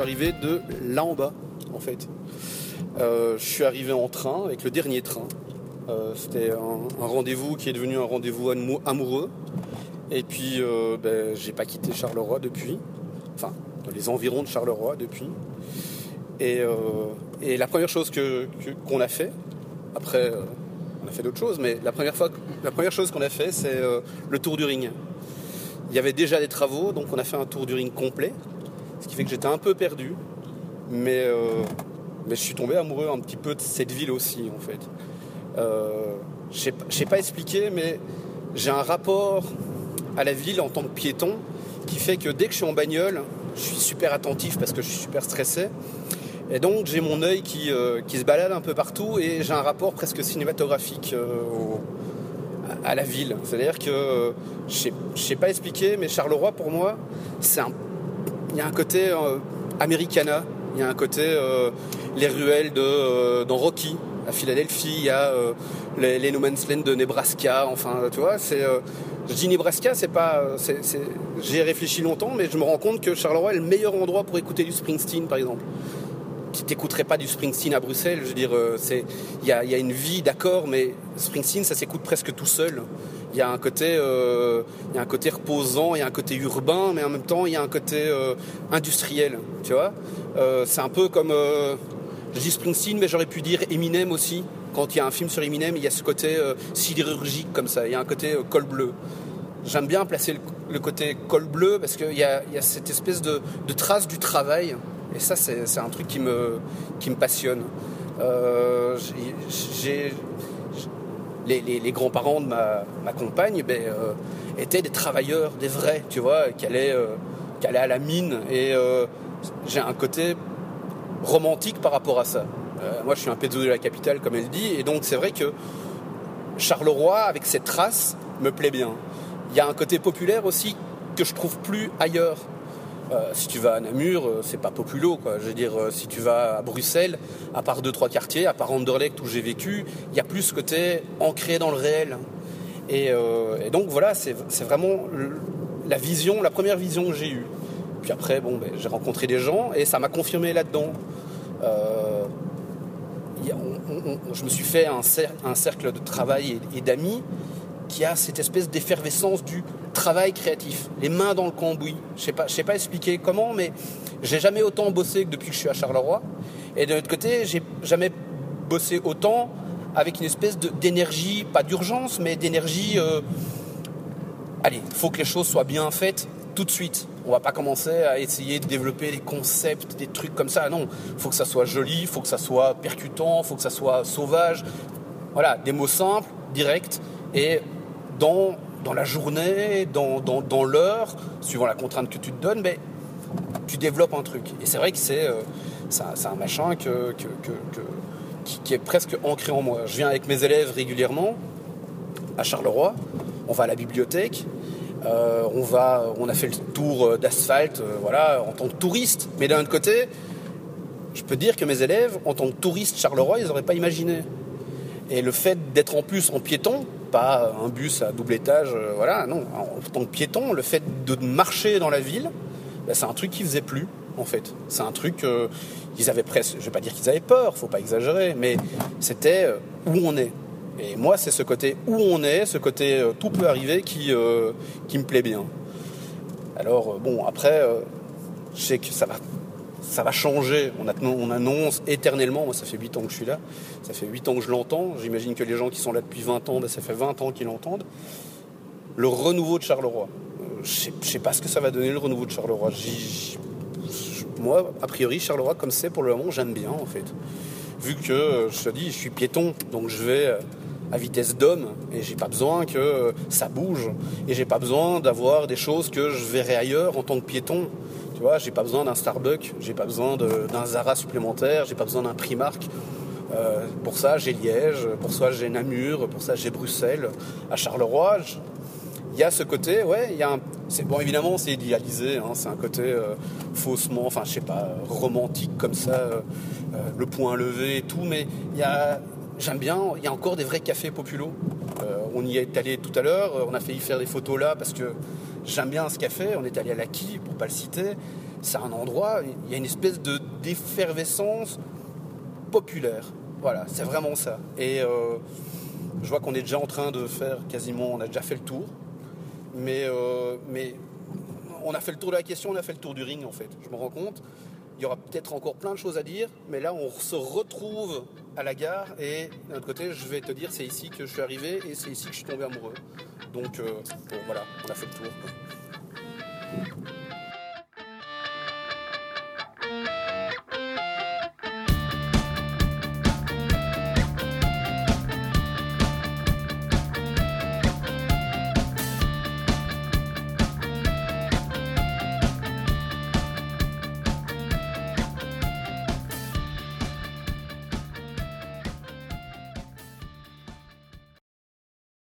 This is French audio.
suis arrivé de là en bas, en fait. Euh, je suis arrivé en train, avec le dernier train. Euh, c'était un, rendez-vous qui est devenu un rendez-vous amoureux. Et puis, euh, ben, j'ai pas quitté Charleroi depuis. Enfin, dans les environs de Charleroi depuis. Et, la première chose qu'on a fait, après, on a fait d'autres choses, mais la première, fois, la première chose qu'on a fait, c'est le tour du ring. Il y avait déjà des travaux, donc on a fait un tour du ring complet, ce qui fait que j'étais un peu perdu, mais, euh, mais je suis tombé amoureux un petit peu de cette ville aussi, en fait. Euh, je ne sais pas expliquer, mais j'ai un rapport à la ville en tant que piéton qui fait que dès que je suis en bagnole, je suis super attentif parce que je suis super stressé. Et donc j'ai mon œil qui, euh, qui, se balade un peu partout et j'ai un rapport presque cinématographique à la ville. C'est-à-dire que je ne sais pas expliquer, mais Charleroi pour moi, c'est un, il y a un côté euh, Americana, il y a un côté euh, les ruelles de euh, dans Rocky à Philadelphie, il y a les, les, No Man's Land de Nebraska. Enfin, tu vois, c'est je dis Nebraska, c'est pas, j'ai réfléchi longtemps, mais je me rends compte que Charleroi est le meilleur endroit pour écouter du Springsteen, par exemple qui t'écouterait pas du Springsteen à Bruxelles. Je veux dire, il y a, une vie, d'accord, mais Springsteen, ça s'écoute presque tout seul. Il y a un côté, euh, il y a un côté reposant, il y a un côté urbain, mais en même temps, il y a un côté euh, industriel. Tu vois, c'est un peu comme, je dis Springsteen, mais j'aurais pu dire Eminem aussi. Quand il y a un film sur Eminem, il y a ce côté sidérurgique comme ça. Il y a un côté col bleu. J'aime bien placer le, côté col bleu parce qu'il y a, cette espèce de, de trace du travail et ça, c'est un truc qui me, qui me passionne. Euh, les, grands-parents de ma, compagne ben, euh, étaient des travailleurs, des vrais, tu vois, qui allaient, euh, à la mine. Et j'ai un côté romantique par rapport à ça. moi, je suis un pédo de la capitale, comme elle dit, et donc c'est vrai que Charleroi, avec cette trace, me plaît bien. Il y a un côté populaire aussi que je trouve plus ailleurs. Euh, si tu vas à Namur, euh, c'est pas populo. Quoi. Je veux dire, euh, si tu vas à Bruxelles, à part deux trois quartiers, à part Anderlecht où j'ai vécu, il y a plus ce côté ancré dans le réel. Et, donc voilà, c'est vraiment la vision, la première vision que j'ai eue. Puis après, bon, ben, j'ai rencontré des gens et ça m'a confirmé là-dedans. je me suis fait un, cercle de travail et d'amis qui a cette espèce d'effervescence du travail créatif, les mains dans le cambouis. Je sais pas, sais pas expliquer comment, mais j'ai jamais autant bossé que depuis que je suis à Charleroi. Et de l'autre côté, j'ai jamais bossé autant avec une espèce d'énergie, pas d'urgence, mais d'énergie. Euh, allez, faut que les choses soient bien faites tout de suite. On va pas commencer à essayer de développer des concepts, des trucs comme ça. Non, faut que ça soit joli, faut que ça soit percutant, faut que ça soit sauvage. Voilà, des mots simples, directs et dans, dans la journée, dans, dans, l'heure, suivant la contrainte que tu te donnes, mais tu développes un truc. Et c'est vrai que c'est euh, un machin que, qui, est presque ancré en moi. Je viens avec mes élèves régulièrement à Charleroi, on va à la bibliothèque, euh, on, va, on a fait le tour d'asphalte euh, voilà, en tant que touriste, mais d'un autre côté, je peux dire que mes élèves, en tant que touristes Charleroi, ils n'auraient pas imaginé. Et le fait d'être en plus en piéton, pas un bus à double étage, euh, voilà, non. En tant que piéton, le fait de marcher dans la ville, bah, c'est un truc qui faisait plus, en fait. C'est un truc, euh, ils avaient presque, je vais pas dire qu'ils avaient peur, faut pas exagérer, mais c'était euh, où on est. Et moi, c'est ce côté où on est, ce côté tout peut arriver qui, qui me plaît bien. Alors, bon, après, je sais que ça va ça va changer. On, annonce éternellement, moi ça fait 8 ans que je suis là, ça fait 8 ans que je l'entends, j'imagine que les gens qui sont là depuis 20 ans, ben, ça fait 20 ans qu'ils l'entendent. Le renouveau de Charleroi. Euh, je ne sais pas ce que ça va donner le renouveau de Charleroi. moi, a priori, Charleroi, comme c'est pour le moment, j'aime bien en fait. Vu que, euh, je dis, je suis piéton, donc je vais euh, à vitesse d'homme et j'ai pas besoin que ça bouge et j'ai pas besoin d'avoir des choses que je verrai ailleurs en tant que piéton. Tu vois, j'ai pas besoin d'un Starbucks, j'ai pas besoin d'un Zara supplémentaire, j'ai pas besoin d'un Primark. Euh, pour ça, j'ai Liège, pour ça, j'ai Namur, pour ça, j'ai Bruxelles. À Charleroi, il y a ce côté, ouais, il y a c'est bon évidemment c'est idéalisé, hein, c'est un côté euh, faussement, enfin je sais pas, romantique comme ça, euh, le point levé et tout, mais il y a, j'aime bien, il y a encore des vrais cafés populos. on y est allé tout à l'heure, on a failli faire des photos là parce que J'aime bien ce café, on est allé à la Qui, pour pas le citer. C'est un endroit, il y a une espèce de d'effervescence populaire. Voilà, c'est vraiment ça. Et euh, je vois qu'on est déjà en train de faire quasiment, on a déjà fait le tour. Mais, euh, mais on a fait le tour de la question, on a fait le tour du ring en fait. Je me rends compte. Il y aura peut-être encore plein de choses à dire, mais là on se retrouve à la gare et d'un autre côté je vais te dire c'est ici que je suis arrivé et c'est ici que je suis tombé amoureux. Donc euh, bon, voilà, on a fait le tour.